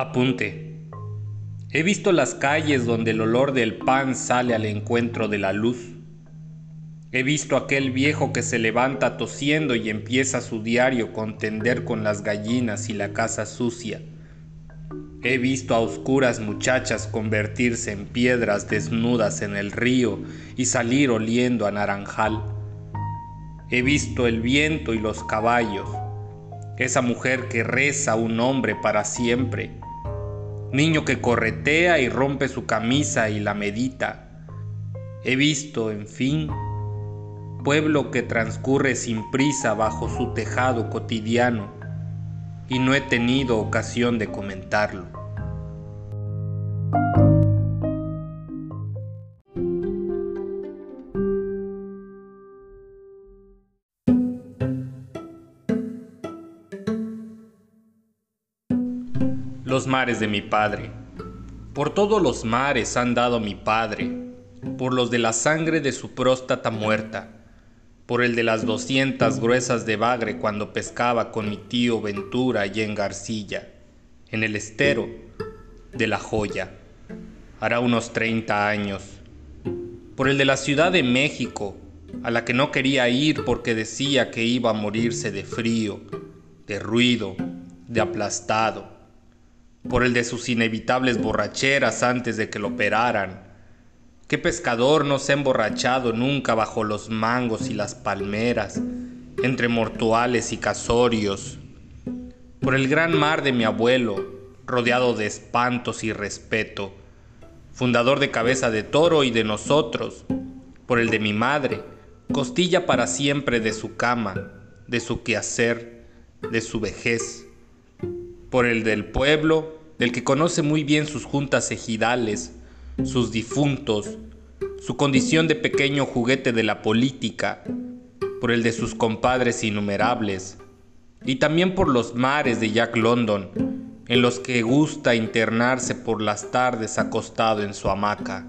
Apunte. He visto las calles donde el olor del pan sale al encuentro de la luz. He visto aquel viejo que se levanta tosiendo y empieza su diario contender con las gallinas y la casa sucia. He visto a oscuras muchachas convertirse en piedras desnudas en el río y salir oliendo a naranjal. He visto el viento y los caballos, esa mujer que reza un hombre para siempre, niño que corretea y rompe su camisa y la medita. He visto, en fin, pueblo que transcurre sin prisa bajo su tejado cotidiano y no he tenido ocasión de comentarlo. Los mares de mi padre. Por todos los mares han dado mi padre, por los de la sangre de su próstata muerta por el de las doscientas gruesas de bagre cuando pescaba con mi tío Ventura y en Garcilla, en el estero de la joya, hará unos treinta años, por el de la Ciudad de México, a la que no quería ir porque decía que iba a morirse de frío, de ruido, de aplastado, por el de sus inevitables borracheras antes de que lo operaran, ¿Qué pescador no se ha emborrachado nunca bajo los mangos y las palmeras, entre mortuales y casorios? Por el gran mar de mi abuelo, rodeado de espantos y respeto, fundador de cabeza de toro y de nosotros, por el de mi madre, costilla para siempre de su cama, de su quehacer, de su vejez, por el del pueblo, del que conoce muy bien sus juntas ejidales, sus difuntos, su condición de pequeño juguete de la política, por el de sus compadres innumerables, y también por los mares de Jack London, en los que gusta internarse por las tardes acostado en su hamaca.